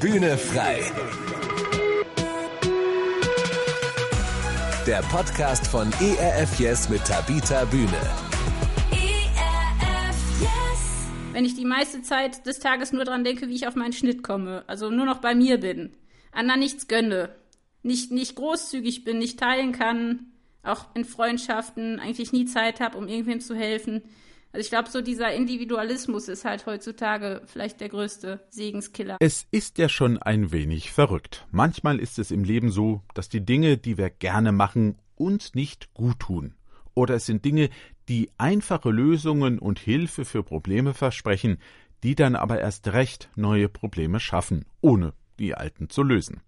Bühne frei. Der Podcast von ERF Yes mit Tabita Bühne. Wenn ich die meiste Zeit des Tages nur dran denke, wie ich auf meinen Schnitt komme, also nur noch bei mir bin, anderen nichts gönne, nicht, nicht großzügig bin, nicht teilen kann, auch in Freundschaften eigentlich nie Zeit habe, um irgendwem zu helfen. Also ich glaube, so dieser Individualismus ist halt heutzutage vielleicht der größte Segenskiller. Es ist ja schon ein wenig verrückt. Manchmal ist es im Leben so, dass die Dinge, die wir gerne machen, uns nicht gut tun. Oder es sind Dinge, die einfache Lösungen und Hilfe für Probleme versprechen, die dann aber erst recht neue Probleme schaffen, ohne die alten zu lösen.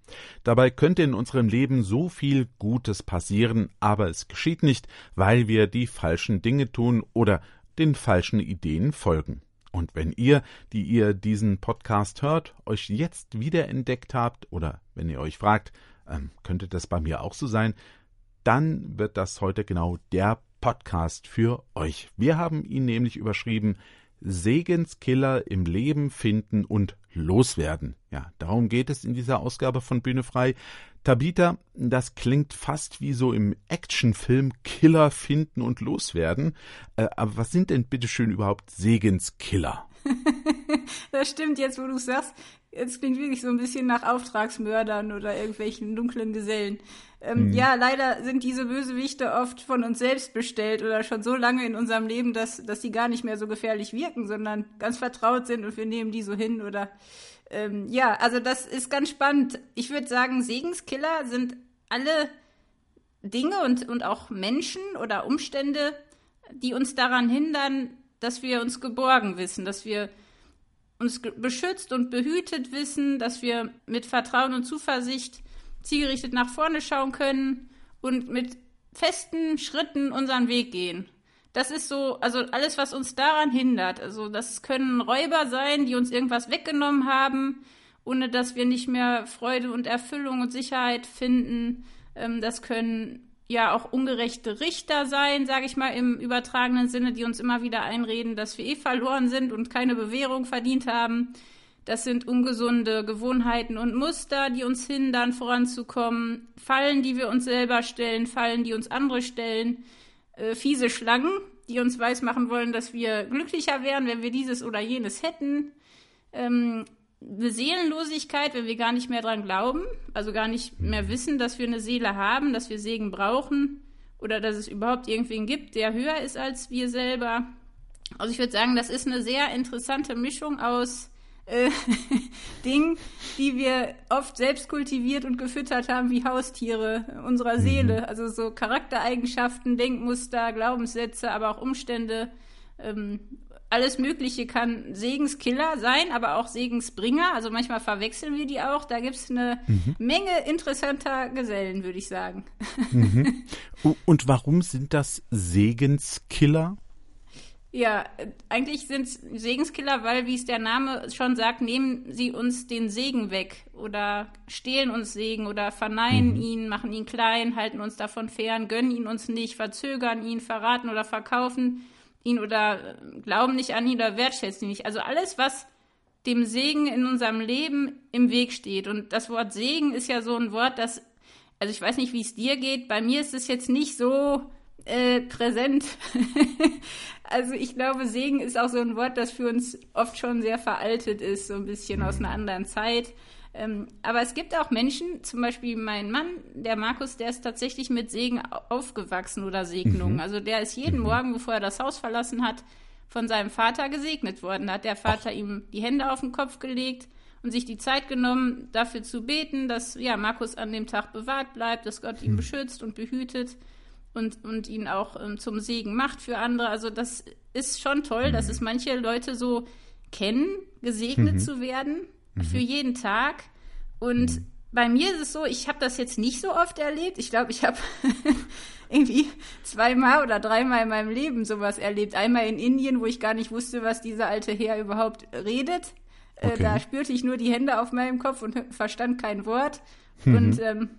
Dabei könnte in unserem Leben so viel Gutes passieren, aber es geschieht nicht, weil wir die falschen Dinge tun oder den falschen Ideen folgen. Und wenn ihr, die ihr diesen Podcast hört, euch jetzt wiederentdeckt habt oder wenn ihr euch fragt, ähm, könnte das bei mir auch so sein, dann wird das heute genau der Podcast für euch. Wir haben ihn nämlich überschrieben Segenskiller im Leben finden und loswerden. Ja, darum geht es in dieser Ausgabe von Bühne frei. Tabita, das klingt fast wie so im Actionfilm Killer finden und loswerden. Äh, aber was sind denn bitteschön überhaupt Segenskiller? das stimmt jetzt, wo du sagst. Es klingt wirklich so ein bisschen nach Auftragsmördern oder irgendwelchen dunklen Gesellen. Ähm, mhm. Ja, leider sind diese Bösewichte oft von uns selbst bestellt oder schon so lange in unserem Leben, dass, dass die gar nicht mehr so gefährlich wirken, sondern ganz vertraut sind und wir nehmen die so hin oder ähm, ja, also das ist ganz spannend. Ich würde sagen, Segenskiller sind alle Dinge und, und auch Menschen oder Umstände, die uns daran hindern, dass wir uns geborgen wissen, dass wir uns beschützt und behütet wissen, dass wir mit Vertrauen und Zuversicht zielgerichtet nach vorne schauen können und mit festen Schritten unseren Weg gehen. Das ist so, also alles, was uns daran hindert. Also das können Räuber sein, die uns irgendwas weggenommen haben, ohne dass wir nicht mehr Freude und Erfüllung und Sicherheit finden. Ähm, das können ja auch ungerechte Richter sein, sage ich mal im übertragenen Sinne, die uns immer wieder einreden, dass wir eh verloren sind und keine Bewährung verdient haben. Das sind ungesunde Gewohnheiten und Muster, die uns hindern, voranzukommen. Fallen, die wir uns selber stellen, Fallen, die uns andere stellen. Äh, fiese Schlangen, die uns weismachen wollen, dass wir glücklicher wären, wenn wir dieses oder jenes hätten. Ähm, eine Seelenlosigkeit, wenn wir gar nicht mehr dran glauben, also gar nicht mehr wissen, dass wir eine Seele haben, dass wir Segen brauchen oder dass es überhaupt irgendwen gibt, der höher ist als wir selber. Also ich würde sagen, das ist eine sehr interessante Mischung aus äh, Dingen, die wir oft selbst kultiviert und gefüttert haben wie Haustiere unserer mhm. Seele. Also so Charaktereigenschaften, Denkmuster, Glaubenssätze, aber auch Umstände, ähm, alles Mögliche kann Segenskiller sein, aber auch Segensbringer. Also manchmal verwechseln wir die auch. Da gibt es eine mhm. Menge interessanter Gesellen, würde ich sagen. Mhm. Und warum sind das Segenskiller? Ja, eigentlich sind es Segenskiller, weil, wie es der Name schon sagt, nehmen sie uns den Segen weg oder stehlen uns Segen oder verneinen mhm. ihn, machen ihn klein, halten uns davon fern, gönnen ihn uns nicht, verzögern ihn, verraten oder verkaufen ihn oder äh, glauben nicht an ihn oder wertschätzen ihn nicht. Also alles, was dem Segen in unserem Leben im Weg steht. Und das Wort Segen ist ja so ein Wort, das, also ich weiß nicht, wie es dir geht, bei mir ist es jetzt nicht so äh, präsent. also ich glaube, Segen ist auch so ein Wort, das für uns oft schon sehr veraltet ist, so ein bisschen aus einer anderen Zeit. Ähm, aber es gibt auch Menschen, zum Beispiel mein Mann, der Markus, der ist tatsächlich mit Segen aufgewachsen oder Segnung. Mhm. Also der ist jeden mhm. Morgen, bevor er das Haus verlassen hat, von seinem Vater gesegnet worden. Da hat der Vater Ach. ihm die Hände auf den Kopf gelegt und sich die Zeit genommen, dafür zu beten, dass ja Markus an dem Tag bewahrt bleibt, dass Gott ihn mhm. beschützt und behütet und, und ihn auch ähm, zum Segen macht für andere. Also das ist schon toll, dass mhm. es manche Leute so kennen, gesegnet mhm. zu werden mhm. für jeden Tag. Und mhm. bei mir ist es so, ich habe das jetzt nicht so oft erlebt. Ich glaube, ich habe irgendwie zweimal oder dreimal in meinem Leben sowas erlebt. Einmal in Indien, wo ich gar nicht wusste, was dieser alte Herr überhaupt redet. Äh, okay. da spürte ich nur die Hände auf meinem Kopf und verstand kein Wort. Mhm. Und ähm,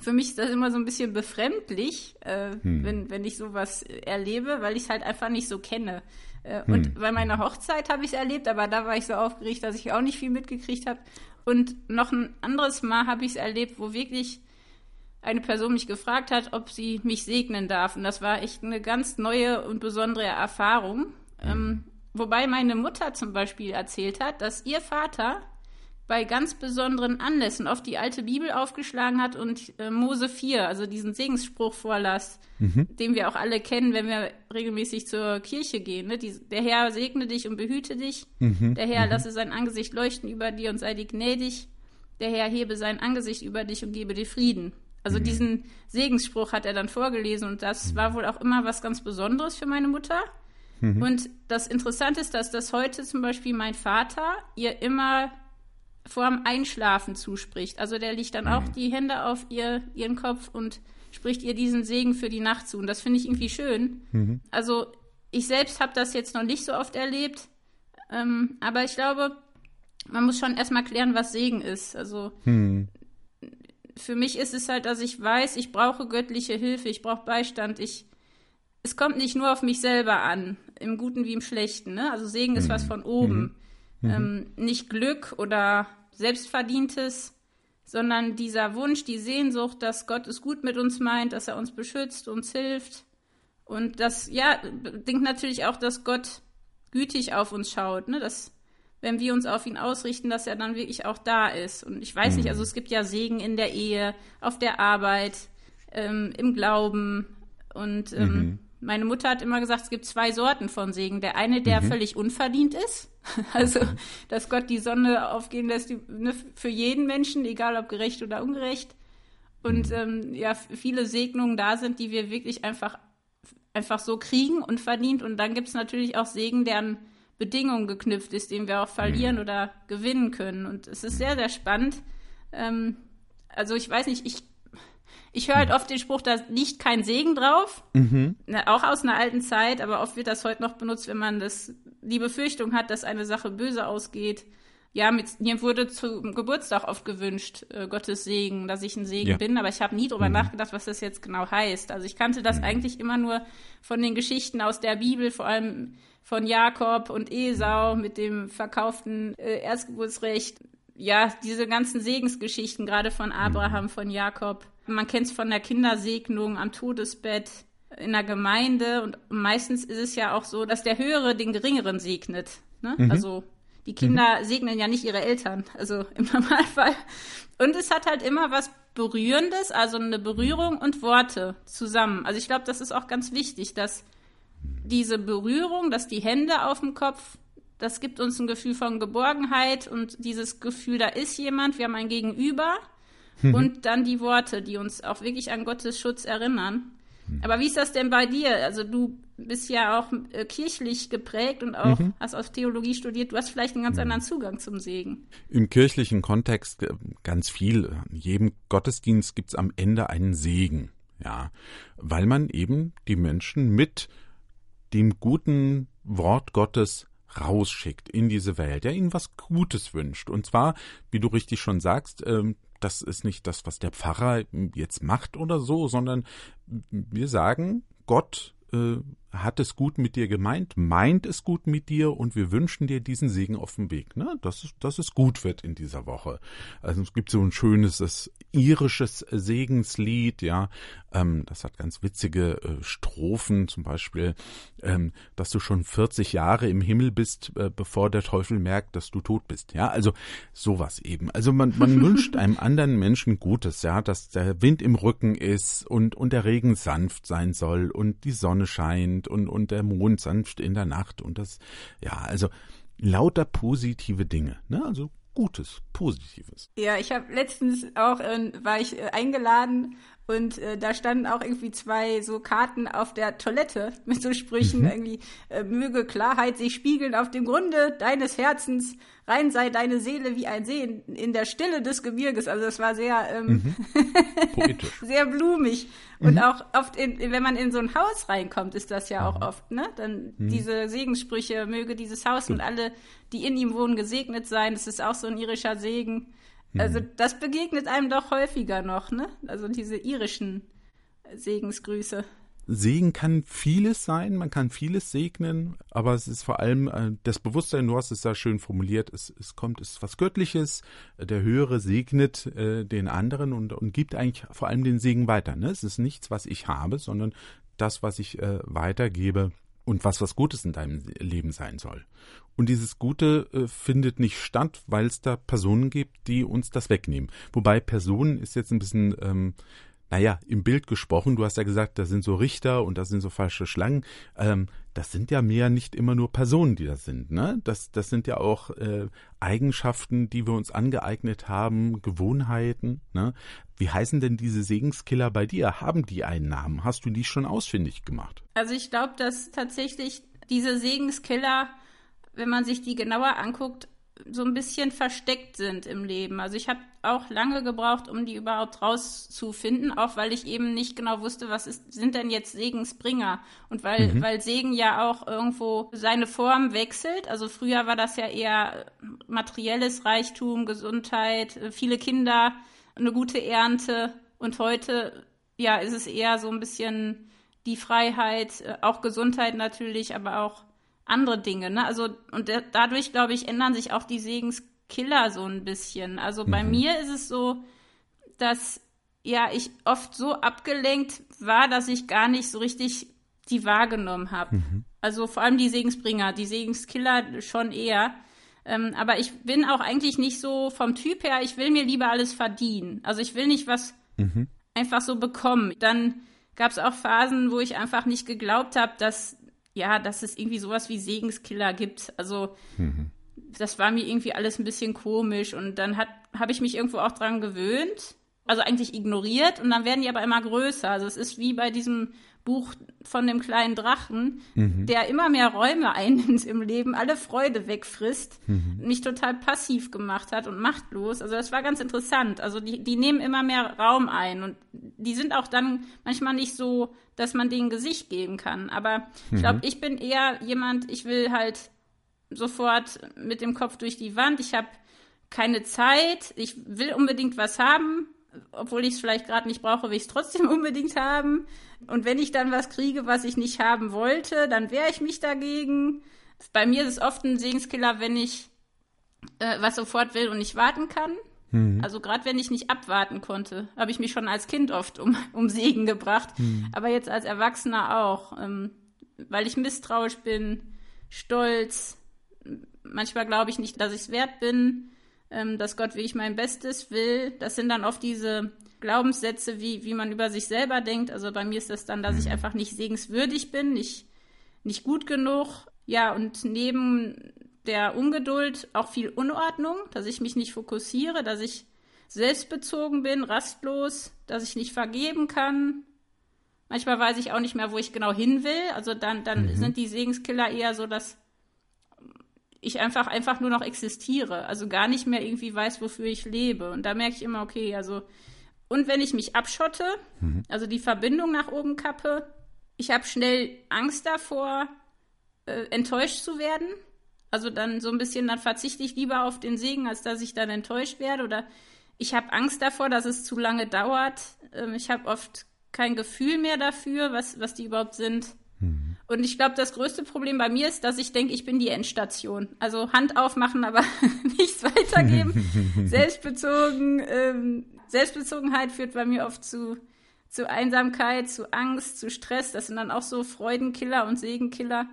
für mich ist das immer so ein bisschen befremdlich, äh, hm. wenn, wenn ich sowas erlebe, weil ich es halt einfach nicht so kenne. Äh, hm. Und bei meiner Hochzeit habe ich es erlebt, aber da war ich so aufgeregt, dass ich auch nicht viel mitgekriegt habe. Und noch ein anderes Mal habe ich es erlebt, wo wirklich eine Person mich gefragt hat, ob sie mich segnen darf. Und das war echt eine ganz neue und besondere Erfahrung. Hm. Ähm, wobei meine Mutter zum Beispiel erzählt hat, dass ihr Vater bei ganz besonderen Anlässen oft die alte Bibel aufgeschlagen hat und äh, Mose 4, also diesen Segensspruch vorlas, mhm. den wir auch alle kennen, wenn wir regelmäßig zur Kirche gehen. Ne? Die, der Herr segne dich und behüte dich. Mhm. Der Herr mhm. lasse sein Angesicht leuchten über dir und sei dir gnädig. Der Herr hebe sein Angesicht über dich und gebe dir Frieden. Also mhm. diesen Segensspruch hat er dann vorgelesen und das mhm. war wohl auch immer was ganz Besonderes für meine Mutter. Mhm. Und das Interessante ist, dass das heute zum Beispiel mein Vater ihr immer vorm Einschlafen zuspricht. Also der legt dann auch mhm. die Hände auf ihr, ihren Kopf und spricht ihr diesen Segen für die Nacht zu. Und das finde ich irgendwie schön. Mhm. Also ich selbst habe das jetzt noch nicht so oft erlebt, ähm, aber ich glaube, man muss schon erstmal klären, was Segen ist. Also mhm. für mich ist es halt, dass ich weiß, ich brauche göttliche Hilfe, ich brauche Beistand. Ich, es kommt nicht nur auf mich selber an, im Guten wie im Schlechten. Ne? Also Segen ist was mhm. von oben. Mhm. Ähm, nicht Glück oder Selbstverdientes, sondern dieser Wunsch, die Sehnsucht, dass Gott es gut mit uns meint, dass er uns beschützt, uns hilft. Und das, ja, denkt natürlich auch, dass Gott gütig auf uns schaut, ne? dass wenn wir uns auf ihn ausrichten, dass er dann wirklich auch da ist. Und ich weiß mhm. nicht, also es gibt ja Segen in der Ehe, auf der Arbeit, ähm, im Glauben. Und ähm, mhm. Meine Mutter hat immer gesagt, es gibt zwei Sorten von Segen. Der eine, der mhm. völlig unverdient ist Also, dass Gott die Sonne aufgehen lässt ne, für jeden Menschen, egal ob gerecht oder ungerecht. Und mhm. ähm, ja, viele Segnungen da sind, die wir wirklich einfach, einfach so kriegen und verdient. Und dann gibt es natürlich auch Segen, der an Bedingungen geknüpft ist, den wir auch verlieren mhm. oder gewinnen können. Und es ist sehr, sehr spannend. Ähm, also ich weiß nicht, ich ich höre halt oft den Spruch, da liegt kein Segen drauf. Mhm. Auch aus einer alten Zeit, aber oft wird das heute noch benutzt, wenn man das, die Befürchtung hat, dass eine Sache böse ausgeht. Ja, mit, mir wurde zum Geburtstag oft gewünscht, äh, Gottes Segen, dass ich ein Segen ja. bin, aber ich habe nie drüber mhm. nachgedacht, was das jetzt genau heißt. Also ich kannte das mhm. eigentlich immer nur von den Geschichten aus der Bibel, vor allem von Jakob und Esau mit dem verkauften äh, Erstgeburtsrecht. Ja, diese ganzen Segensgeschichten, gerade von Abraham, mhm. von Jakob. Man kennt es von der Kindersegnung am Todesbett in der Gemeinde und meistens ist es ja auch so, dass der Höhere den Geringeren segnet. Ne? Mhm. Also die Kinder mhm. segnen ja nicht ihre Eltern, also im Normalfall. Und es hat halt immer was Berührendes, also eine Berührung und Worte zusammen. Also ich glaube, das ist auch ganz wichtig, dass diese Berührung, dass die Hände auf dem Kopf, das gibt uns ein Gefühl von Geborgenheit und dieses Gefühl, da ist jemand, wir haben ein Gegenüber Mhm. Und dann die Worte, die uns auch wirklich an Gottes Schutz erinnern. Mhm. Aber wie ist das denn bei dir? Also du bist ja auch äh, kirchlich geprägt und auch mhm. hast aus Theologie studiert. Du hast vielleicht einen ganz mhm. anderen Zugang zum Segen. Im kirchlichen Kontext äh, ganz viel. In jedem Gottesdienst gibt es am Ende einen Segen. Ja, weil man eben die Menschen mit dem guten Wort Gottes rausschickt in diese Welt, der ihnen was Gutes wünscht. Und zwar, wie du richtig schon sagst, ähm, das ist nicht das, was der Pfarrer jetzt macht oder so, sondern wir sagen, Gott äh, hat es gut mit dir gemeint, meint es gut mit dir und wir wünschen dir diesen Segen auf dem Weg, ne? dass, es, dass es gut wird in dieser Woche. Also es gibt so ein schönes das irisches Segenslied, ja, ähm, das hat ganz witzige äh, Strophen, zum Beispiel, ähm, dass du schon 40 Jahre im Himmel bist, äh, bevor der Teufel merkt, dass du tot bist, ja, also sowas eben. Also man, man wünscht einem anderen Menschen Gutes, ja, dass der Wind im Rücken ist und, und der Regen sanft sein soll und die Sonne scheint und, und, und der Mond sanft in der Nacht und das, ja, also lauter positive Dinge, ne? Also Gutes, Positives. Ja, ich habe letztens auch, äh, war ich äh, eingeladen und äh, da standen auch irgendwie zwei so Karten auf der Toilette mit so Sprüchen, mhm. irgendwie, äh, möge Klarheit sich spiegeln auf dem Grunde deines Herzens, rein sei deine Seele wie ein See in, in der Stille des Gebirges. Also das war sehr, ähm, mhm. sehr blumig. Und mhm. auch oft, in, wenn man in so ein Haus reinkommt, ist das ja auch oft, ne? Dann mhm. diese Segensprüche, möge dieses Haus und alle, die in ihm wohnen, gesegnet sein. Das ist auch so ein irischer Segen. Also das begegnet einem doch häufiger noch, ne? Also diese irischen Segensgrüße. Segen kann vieles sein, man kann vieles segnen, aber es ist vor allem äh, das Bewusstsein, du hast es da schön formuliert, es, es kommt, es ist was Göttliches, der Höhere segnet äh, den anderen und, und gibt eigentlich vor allem den Segen weiter. Ne? Es ist nichts, was ich habe, sondern das, was ich äh, weitergebe und was was Gutes in deinem Leben sein soll. Und dieses Gute äh, findet nicht statt, weil es da Personen gibt, die uns das wegnehmen. Wobei Personen ist jetzt ein bisschen ähm, naja, im Bild gesprochen, du hast ja gesagt, da sind so Richter und da sind so falsche Schlangen. Ähm, das sind ja mehr nicht immer nur Personen, die das sind, ne? Das, das sind ja auch äh, Eigenschaften, die wir uns angeeignet haben, Gewohnheiten, ne? Wie heißen denn diese Segenskiller bei dir? Haben die einen Namen? Hast du die schon ausfindig gemacht? Also ich glaube, dass tatsächlich diese Segenskiller, wenn man sich die genauer anguckt, so ein bisschen versteckt sind im Leben. Also ich habe auch lange gebraucht, um die überhaupt rauszufinden, auch weil ich eben nicht genau wusste, was ist, sind denn jetzt Segensbringer und weil, mhm. weil Segen ja auch irgendwo seine Form wechselt. Also früher war das ja eher materielles Reichtum, Gesundheit, viele Kinder, eine gute Ernte und heute ja ist es eher so ein bisschen die Freiheit, auch Gesundheit natürlich, aber auch andere Dinge. Ne? Also, und dadurch, glaube ich, ändern sich auch die Segenskiller so ein bisschen. Also bei mhm. mir ist es so, dass ja ich oft so abgelenkt war, dass ich gar nicht so richtig die wahrgenommen habe. Mhm. Also vor allem die Segensbringer, die Segenskiller schon eher. Ähm, aber ich bin auch eigentlich nicht so vom Typ her, ich will mir lieber alles verdienen. Also ich will nicht was mhm. einfach so bekommen. Dann gab es auch Phasen, wo ich einfach nicht geglaubt habe, dass ja, dass es irgendwie sowas wie Segenskiller gibt. Also mhm. das war mir irgendwie alles ein bisschen komisch und dann habe ich mich irgendwo auch dran gewöhnt, also eigentlich ignoriert und dann werden die aber immer größer. Also es ist wie bei diesem Buch von dem kleinen Drachen, mhm. der immer mehr Räume einnimmt im Leben, alle Freude wegfrisst, mhm. mich total passiv gemacht hat und machtlos. Also das war ganz interessant. Also die, die nehmen immer mehr Raum ein und die sind auch dann manchmal nicht so, dass man denen Gesicht geben kann. Aber ich glaube, mhm. ich bin eher jemand, ich will halt sofort mit dem Kopf durch die Wand. Ich habe keine Zeit. Ich will unbedingt was haben obwohl ich es vielleicht gerade nicht brauche, will ich es trotzdem unbedingt haben. Und wenn ich dann was kriege, was ich nicht haben wollte, dann wehre ich mich dagegen. Bei mir ist es oft ein Segenskiller, wenn ich äh, was sofort will und nicht warten kann. Mhm. Also gerade wenn ich nicht abwarten konnte, habe ich mich schon als Kind oft um, um Segen gebracht, mhm. aber jetzt als Erwachsener auch, ähm, weil ich misstrauisch bin, stolz. Manchmal glaube ich nicht, dass ich es wert bin ähm, dass Gott wie ich mein Bestes will. Das sind dann oft diese Glaubenssätze, wie, wie man über sich selber denkt. Also bei mir ist das dann, dass ich mhm. einfach nicht segenswürdig bin, nicht, nicht gut genug. Ja, und neben der Ungeduld auch viel Unordnung, dass ich mich nicht fokussiere, dass ich selbstbezogen bin, rastlos, dass ich nicht vergeben kann. Manchmal weiß ich auch nicht mehr, wo ich genau hin will. Also dann, dann mhm. sind die Segenskiller eher so, dass ich einfach, einfach nur noch existiere. Also gar nicht mehr irgendwie weiß, wofür ich lebe. Und da merke ich immer, okay, also, und wenn ich mich abschotte, mhm. also die Verbindung nach oben kappe, ich habe schnell Angst davor, äh, enttäuscht zu werden. Also dann so ein bisschen, dann verzichte ich lieber auf den Segen, als dass ich dann enttäuscht werde. Oder ich habe Angst davor, dass es zu lange dauert. Ähm, ich habe oft kein Gefühl mehr dafür, was, was die überhaupt sind. Mhm. Und ich glaube, das größte Problem bei mir ist, dass ich denke, ich bin die Endstation. Also Hand aufmachen, aber nichts weitergeben. Selbstbezogen, ähm, Selbstbezogenheit führt bei mir oft zu, zu Einsamkeit, zu Angst, zu Stress. Das sind dann auch so Freudenkiller und Segenkiller.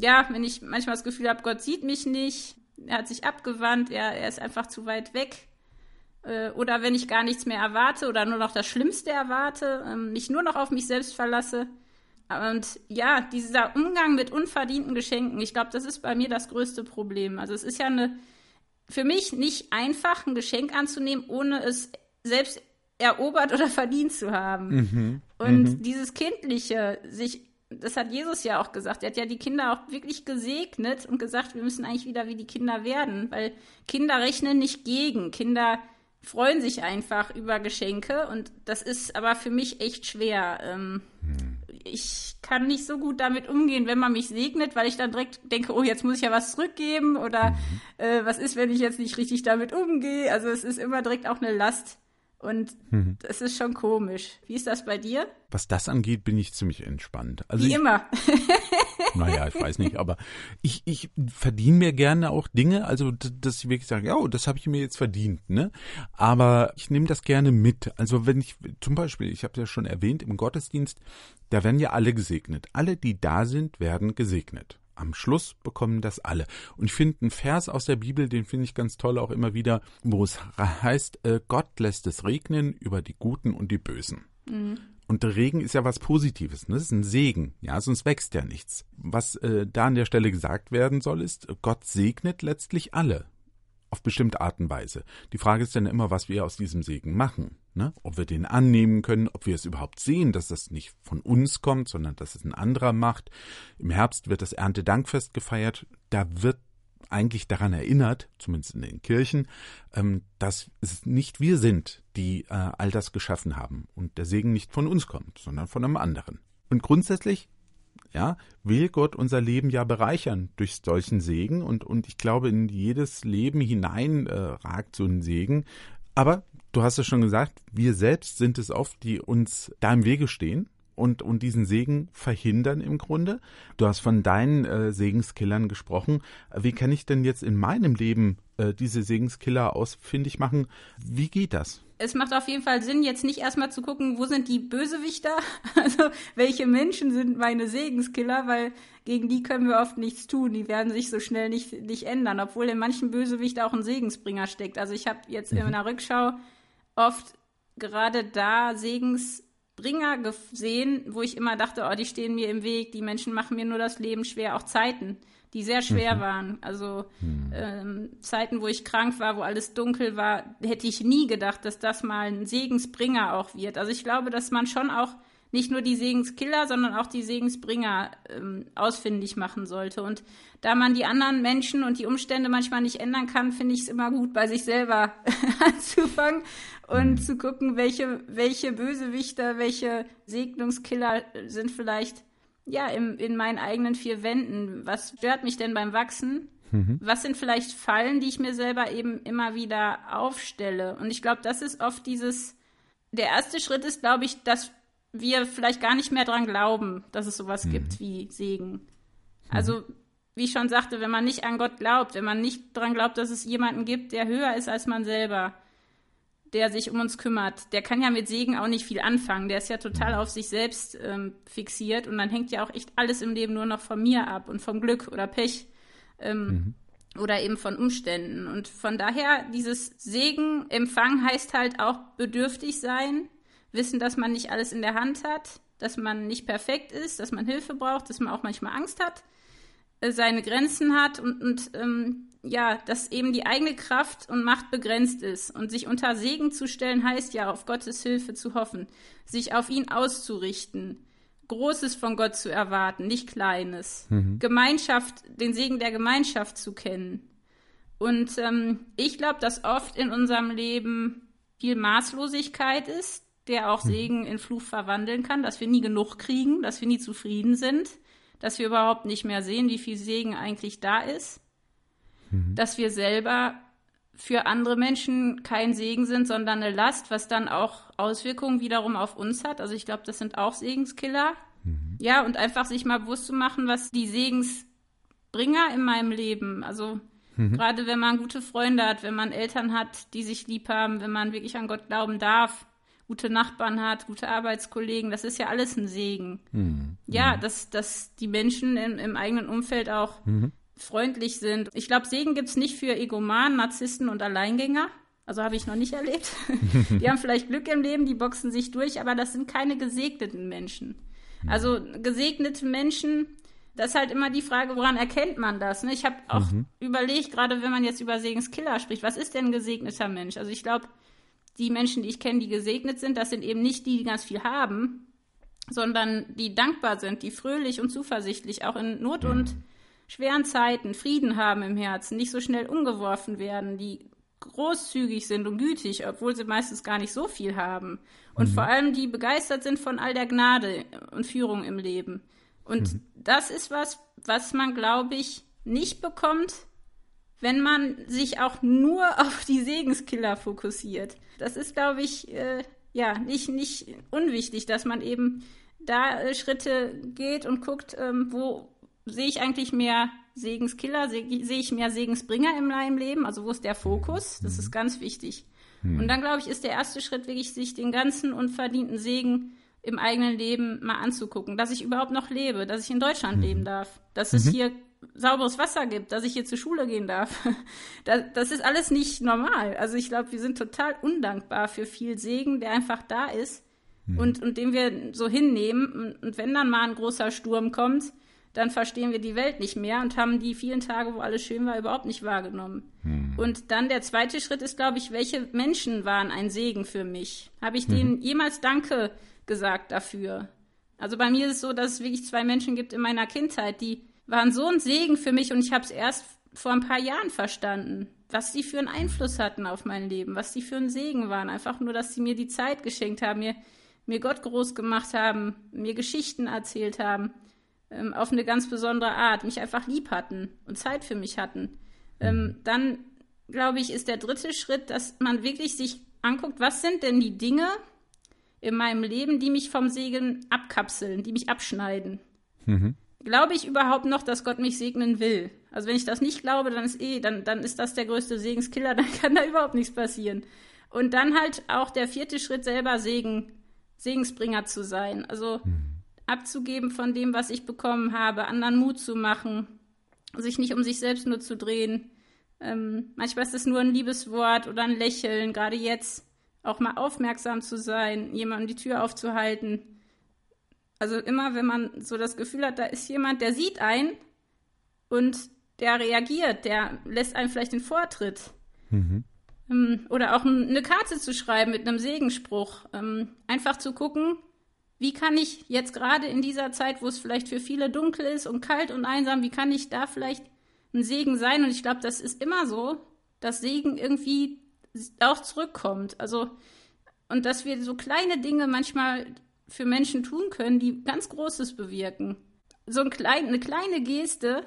Ja, wenn ich manchmal das Gefühl habe, Gott sieht mich nicht, er hat sich abgewandt, er, er ist einfach zu weit weg. Äh, oder wenn ich gar nichts mehr erwarte oder nur noch das Schlimmste erwarte, ähm, mich nur noch auf mich selbst verlasse und ja, dieser Umgang mit unverdienten Geschenken, ich glaube, das ist bei mir das größte Problem. Also es ist ja eine, für mich nicht einfach, ein Geschenk anzunehmen, ohne es selbst erobert oder verdient zu haben. Mhm. Und mhm. dieses Kindliche, sich, das hat Jesus ja auch gesagt, er hat ja die Kinder auch wirklich gesegnet und gesagt, wir müssen eigentlich wieder wie die Kinder werden, weil Kinder rechnen nicht gegen. Kinder freuen sich einfach über Geschenke und das ist aber für mich echt schwer. Ähm, mhm ich kann nicht so gut damit umgehen, wenn man mich segnet, weil ich dann direkt denke, oh, jetzt muss ich ja was zurückgeben oder mhm. äh, was ist, wenn ich jetzt nicht richtig damit umgehe. Also es ist immer direkt auch eine Last. Und mhm. das ist schon komisch. Wie ist das bei dir? Was das angeht, bin ich ziemlich entspannt. Also Wie ich, immer. naja, ich weiß nicht, aber ich, ich verdiene mir gerne auch Dinge, also dass ich wirklich sage, ja, oh, das habe ich mir jetzt verdient, ne? Aber ich nehme das gerne mit. Also wenn ich zum Beispiel, ich habe ja schon erwähnt, im Gottesdienst, da werden ja alle gesegnet. Alle, die da sind, werden gesegnet. Am Schluss bekommen das alle. Und ich finde einen Vers aus der Bibel, den finde ich ganz toll auch immer wieder, wo es heißt, äh, Gott lässt es regnen über die Guten und die Bösen. Mhm. Und der Regen ist ja was Positives, ne? Das ist ein Segen, ja, sonst wächst ja nichts. Was äh, da an der Stelle gesagt werden soll, ist, Gott segnet letztlich alle auf bestimmte Art und Weise. Die Frage ist dann immer, was wir aus diesem Segen machen. Ne? Ob wir den annehmen können, ob wir es überhaupt sehen, dass das nicht von uns kommt, sondern dass es ein anderer macht. Im Herbst wird das Erntedankfest gefeiert. Da wird eigentlich daran erinnert, zumindest in den Kirchen, ähm, dass es nicht wir sind, die äh, all das geschaffen haben und der Segen nicht von uns kommt, sondern von einem anderen. Und grundsätzlich ja, will Gott unser Leben ja bereichern durch solchen Segen und, und ich glaube, in jedes Leben hinein äh, ragt so ein Segen. Aber du hast es schon gesagt, wir selbst sind es oft, die uns da im Wege stehen und, und diesen Segen verhindern im Grunde. Du hast von deinen äh, Segenskillern gesprochen. Wie kann ich denn jetzt in meinem Leben äh, diese Segenskiller ausfindig machen? Wie geht das? es macht auf jeden Fall Sinn, jetzt nicht erstmal zu gucken, wo sind die Bösewichter, also welche Menschen sind meine Segenskiller, weil gegen die können wir oft nichts tun, die werden sich so schnell nicht, nicht ändern, obwohl in manchen Bösewicht auch ein Segensbringer steckt. Also ich habe jetzt mhm. in der Rückschau oft gerade da Segensbringer gesehen, wo ich immer dachte, oh, die stehen mir im Weg, die Menschen machen mir nur das Leben schwer, auch Zeiten die sehr schwer mhm. waren. Also mhm. ähm, Zeiten, wo ich krank war, wo alles dunkel war, hätte ich nie gedacht, dass das mal ein Segensbringer auch wird. Also ich glaube, dass man schon auch nicht nur die Segenskiller, sondern auch die Segensbringer ähm, ausfindig machen sollte. Und da man die anderen Menschen und die Umstände manchmal nicht ändern kann, finde ich es immer gut, bei sich selber anzufangen und mhm. zu gucken, welche, welche Bösewichter, welche Segnungskiller sind vielleicht ja, im, in meinen eigenen vier Wänden. Was stört mich denn beim Wachsen? Mhm. Was sind vielleicht Fallen, die ich mir selber eben immer wieder aufstelle? Und ich glaube, das ist oft dieses, der erste Schritt ist, glaube ich, dass wir vielleicht gar nicht mehr dran glauben, dass es sowas mhm. gibt wie Segen. Mhm. Also, wie ich schon sagte, wenn man nicht an Gott glaubt, wenn man nicht dran glaubt, dass es jemanden gibt, der höher ist als man selber, der sich um uns kümmert, der kann ja mit Segen auch nicht viel anfangen. Der ist ja total auf sich selbst ähm, fixiert und dann hängt ja auch echt alles im Leben nur noch von mir ab und vom Glück oder Pech ähm, mhm. oder eben von Umständen. Und von daher, dieses Segen empfangen heißt halt auch bedürftig sein, wissen, dass man nicht alles in der Hand hat, dass man nicht perfekt ist, dass man Hilfe braucht, dass man auch manchmal Angst hat, äh, seine Grenzen hat und, und ähm, ja, dass eben die eigene Kraft und Macht begrenzt ist. Und sich unter Segen zu stellen, heißt ja, auf Gottes Hilfe zu hoffen, sich auf ihn auszurichten, Großes von Gott zu erwarten, nicht Kleines. Mhm. Gemeinschaft, den Segen der Gemeinschaft zu kennen. Und ähm, ich glaube, dass oft in unserem Leben viel Maßlosigkeit ist, der auch mhm. Segen in Fluch verwandeln kann, dass wir nie genug kriegen, dass wir nie zufrieden sind, dass wir überhaupt nicht mehr sehen, wie viel Segen eigentlich da ist mhm. dass wir selber für andere Menschen kein Segen sind, sondern eine Last, was dann auch Auswirkungen wiederum auf uns hat. Also ich glaube, das sind auch Segenskiller. Mhm. Ja, und einfach sich mal bewusst zu machen, was die Segensbringer in meinem Leben, also mhm. gerade wenn man gute Freunde hat, wenn man Eltern hat, die sich lieb haben, wenn man wirklich an Gott glauben darf, gute Nachbarn hat, gute Arbeitskollegen, das ist ja alles ein Segen. Mhm. Ja, mhm. dass, dass die Menschen im, im eigenen Umfeld auch mhm freundlich sind. Ich glaube, Segen gibt es nicht für Egomanen, Narzissten und Alleingänger. Also habe ich noch nicht erlebt. die haben vielleicht Glück im Leben, die boxen sich durch, aber das sind keine gesegneten Menschen. Also gesegnete Menschen, das ist halt immer die Frage, woran erkennt man das? Ne? Ich habe auch mhm. überlegt, gerade wenn man jetzt über Segenskiller spricht, was ist denn ein gesegneter Mensch? Also ich glaube, die Menschen, die ich kenne, die gesegnet sind, das sind eben nicht die, die ganz viel haben, sondern die dankbar sind, die fröhlich und zuversichtlich auch in Not und schweren Zeiten Frieden haben im Herzen, nicht so schnell umgeworfen werden, die großzügig sind und gütig, obwohl sie meistens gar nicht so viel haben. Und mhm. vor allem die begeistert sind von all der Gnade und Führung im Leben. Und mhm. das ist was, was man, glaube ich, nicht bekommt, wenn man sich auch nur auf die Segenskiller fokussiert. Das ist, glaube ich, äh, ja, nicht, nicht unwichtig, dass man eben da äh, Schritte geht und guckt, ähm, wo sehe ich eigentlich mehr Segenskiller, sehe seh ich mehr Segensbringer in meinem Leben, also wo ist der Fokus? Das ist mhm. ganz wichtig. Mhm. Und dann, glaube ich, ist der erste Schritt wirklich, sich den ganzen unverdienten Segen im eigenen Leben mal anzugucken, dass ich überhaupt noch lebe, dass ich in Deutschland mhm. leben darf, dass es mhm. hier sauberes Wasser gibt, dass ich hier zur Schule gehen darf. Das, das ist alles nicht normal. Also ich glaube, wir sind total undankbar für viel Segen, der einfach da ist mhm. und, und den wir so hinnehmen. Und wenn dann mal ein großer Sturm kommt, dann verstehen wir die Welt nicht mehr und haben die vielen Tage, wo alles schön war, überhaupt nicht wahrgenommen. Mhm. Und dann der zweite Schritt ist, glaube ich, welche Menschen waren ein Segen für mich? Habe ich mhm. denen jemals Danke gesagt dafür? Also bei mir ist es so, dass es wirklich zwei Menschen gibt in meiner Kindheit, die waren so ein Segen für mich und ich habe es erst vor ein paar Jahren verstanden, was sie für einen Einfluss hatten auf mein Leben, was sie für ein Segen waren. Einfach nur, dass sie mir die Zeit geschenkt haben, mir, mir Gott groß gemacht haben, mir Geschichten erzählt haben, ähm, auf eine ganz besondere Art, mich einfach lieb hatten und Zeit für mich hatten. Ähm, dann, glaube ich, ist der dritte Schritt, dass man wirklich sich anguckt, was sind denn die Dinge in meinem Leben, die mich vom Segen abkapseln, die mich abschneiden. Mhm glaube ich überhaupt noch, dass Gott mich segnen will? Also wenn ich das nicht glaube, dann ist eh, dann, dann ist das der größte Segenskiller, dann kann da überhaupt nichts passieren. Und dann halt auch der vierte Schritt selber Segen, Segensbringer zu sein. Also mhm. abzugeben von dem, was ich bekommen habe, anderen Mut zu machen, sich nicht um sich selbst nur zu drehen. Ähm, manchmal ist es nur ein Liebeswort oder ein Lächeln, gerade jetzt auch mal aufmerksam zu sein, jemandem die Tür aufzuhalten also immer, wenn man so das Gefühl hat, da ist jemand, der sieht einen und der reagiert, der lässt einen vielleicht den Vortritt. Mhm. Ähm, oder auch eine Karte zu schreiben mit einem Segenspruch. Ähm, einfach zu gucken, wie kann ich jetzt gerade in dieser Zeit, wo es vielleicht für viele dunkel ist und kalt und einsam, wie kann ich da vielleicht ein Segen sein? Und ich glaube, das ist immer so, dass Segen irgendwie auch zurückkommt. Also, und dass wir so kleine Dinge manchmal für Menschen tun können, die ganz Großes bewirken. So ein klein, eine kleine Geste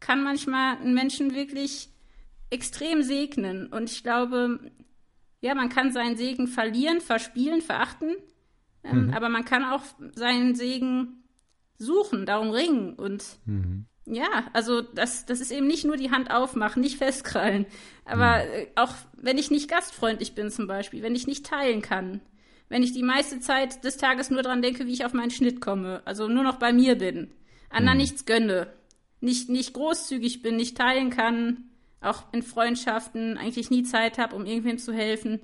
kann manchmal einen Menschen wirklich extrem segnen. Und ich glaube, ja, man kann seinen Segen verlieren, verspielen, verachten, ähm, mhm. aber man kann auch seinen Segen suchen, darum ringen. Und mhm. ja, also das, das ist eben nicht nur die Hand aufmachen, nicht festkrallen. Aber mhm. Äh, auch wenn ich nicht gastfreundlich bin zum Beispiel, wenn ich nicht teilen kann, wenn ich die meiste Zeit des Tages nur dran denke, wie ich auf meinen Schnitt komme, also nur noch bei mir bin, anderen mhm. nichts gönne, nicht, nicht großzügig bin, nicht teilen kann, auch in Freundschaften eigentlich nie Zeit habe, um irgendwem zu helfen.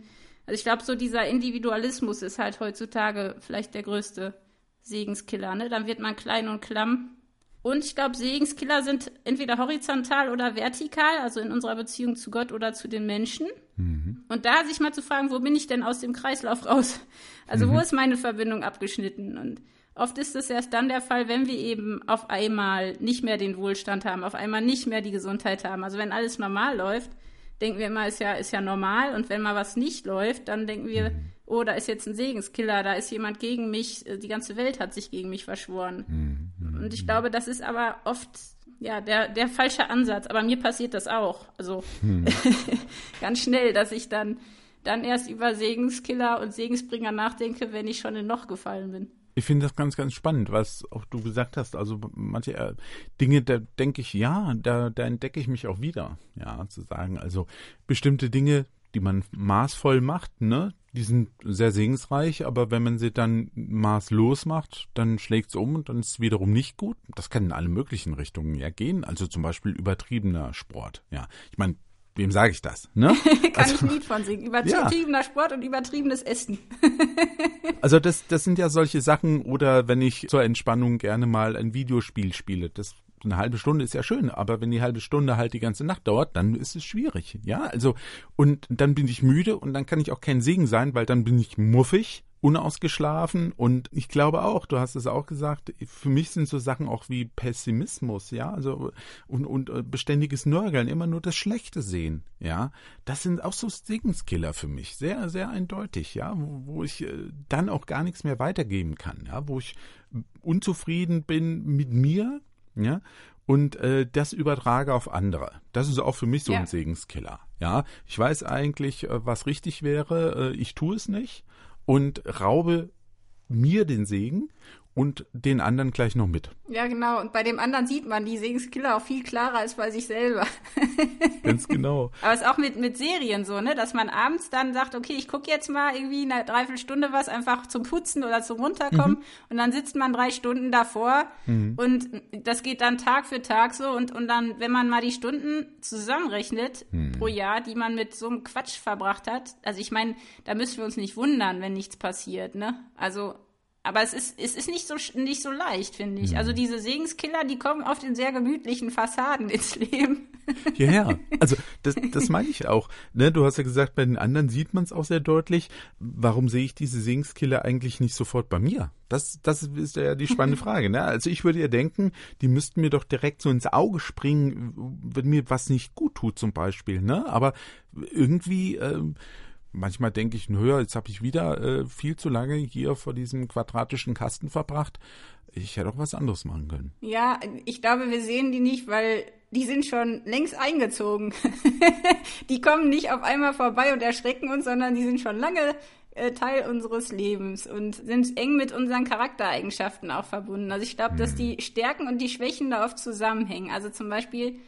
Also ich glaube, so dieser Individualismus ist halt heutzutage vielleicht der größte Segenskiller. Ne? Dann wird man klein und klamm und ich glaube, Segenskiller sind entweder horizontal oder vertikal, also in unserer Beziehung zu Gott oder zu den Menschen. Mhm. Und da sich mal zu fragen, wo bin ich denn aus dem Kreislauf raus? Also mhm. wo ist meine Verbindung abgeschnitten? Und oft ist es erst dann der Fall, wenn wir eben auf einmal nicht mehr den Wohlstand haben, auf einmal nicht mehr die Gesundheit haben. Also wenn alles normal läuft, denken wir immer, ist ja, ist ja normal. Und wenn mal was nicht läuft, dann denken wir, mhm oh, da ist jetzt ein Segenskiller, da ist jemand gegen mich, äh, die ganze Welt hat sich gegen mich verschworen. Mhm. Und ich glaube, das ist aber oft ja, der, der falsche Ansatz. Aber mir passiert das auch. Also mhm. ganz schnell, dass ich dann, dann erst über Segenskiller und Segensbringer nachdenke, wenn ich schon in Loch gefallen bin. Ich finde das ganz, ganz spannend, was auch du gesagt hast. Also manche äh, Dinge, da denke ich, ja, da, da entdecke ich mich auch wieder. Ja, zu sagen, also bestimmte Dinge, die man maßvoll macht, ne, die sind sehr segensreich, aber wenn man sie dann maßlos macht, dann schlägt es um und dann ist es wiederum nicht gut. Das kann in alle möglichen Richtungen ja gehen. Also zum Beispiel übertriebener Sport. Ja, ich meine, wem sage ich das? Ne? kann also, ich ein Lied von singen. Übertriebener ja. Sport und übertriebenes Essen. also das, das sind ja solche Sachen. Oder wenn ich zur Entspannung gerne mal ein Videospiel spiele. Das eine halbe Stunde ist ja schön, aber wenn die halbe Stunde halt die ganze Nacht dauert, dann ist es schwierig. Ja, also, und dann bin ich müde und dann kann ich auch kein Segen sein, weil dann bin ich muffig unausgeschlafen und ich glaube auch, du hast es auch gesagt, für mich sind so Sachen auch wie Pessimismus, ja, also und, und äh, beständiges Nörgeln, immer nur das Schlechte sehen, ja, das sind auch so Segenskiller für mich, sehr, sehr eindeutig, ja, wo, wo ich äh, dann auch gar nichts mehr weitergeben kann, ja, wo ich unzufrieden bin mit mir, ja, und äh, das übertrage auf andere. Das ist auch für mich so ja. ein Segenskiller. Ja, ich weiß eigentlich, äh, was richtig wäre, ich tue es nicht und raube mir den Segen und den anderen gleich noch mit. Ja, genau. Und bei dem anderen sieht man die Segenskiller auch viel klarer als bei sich selber. Ganz genau. Aber es ist auch mit, mit Serien so, ne, dass man abends dann sagt, okay, ich gucke jetzt mal irgendwie eine Dreiviertelstunde was einfach zum Putzen oder zum Runterkommen mhm. und dann sitzt man drei Stunden davor mhm. und das geht dann Tag für Tag so und, und dann, wenn man mal die Stunden zusammenrechnet mhm. pro Jahr, die man mit so einem Quatsch verbracht hat, also ich meine, da müssen wir uns nicht wundern, wenn nichts passiert, ne? Also aber es ist, es ist nicht so, nicht so leicht, finde ich. Also diese Segenskiller, die kommen oft in sehr gemütlichen Fassaden ins Leben. Ja, ja. Also das, das meine ich auch. Ne, du hast ja gesagt, bei den anderen sieht man es auch sehr deutlich. Warum sehe ich diese Segenskiller eigentlich nicht sofort bei mir? Das, das ist ja die spannende Frage. Ne? Also ich würde ja denken, die müssten mir doch direkt so ins Auge springen, wenn mir was nicht gut tut zum Beispiel. Ne? Aber irgendwie... Ähm, manchmal denke ich, naja, jetzt habe ich wieder äh, viel zu lange hier vor diesem quadratischen Kasten verbracht. Ich hätte auch was anderes machen können. Ja, ich glaube, wir sehen die nicht, weil die sind schon längst eingezogen. die kommen nicht auf einmal vorbei und erschrecken uns, sondern die sind schon lange äh, Teil unseres Lebens und sind eng mit unseren Charaktereigenschaften auch verbunden. Also ich glaube, hm. dass die Stärken und die Schwächen da oft zusammenhängen. Also zum Beispiel,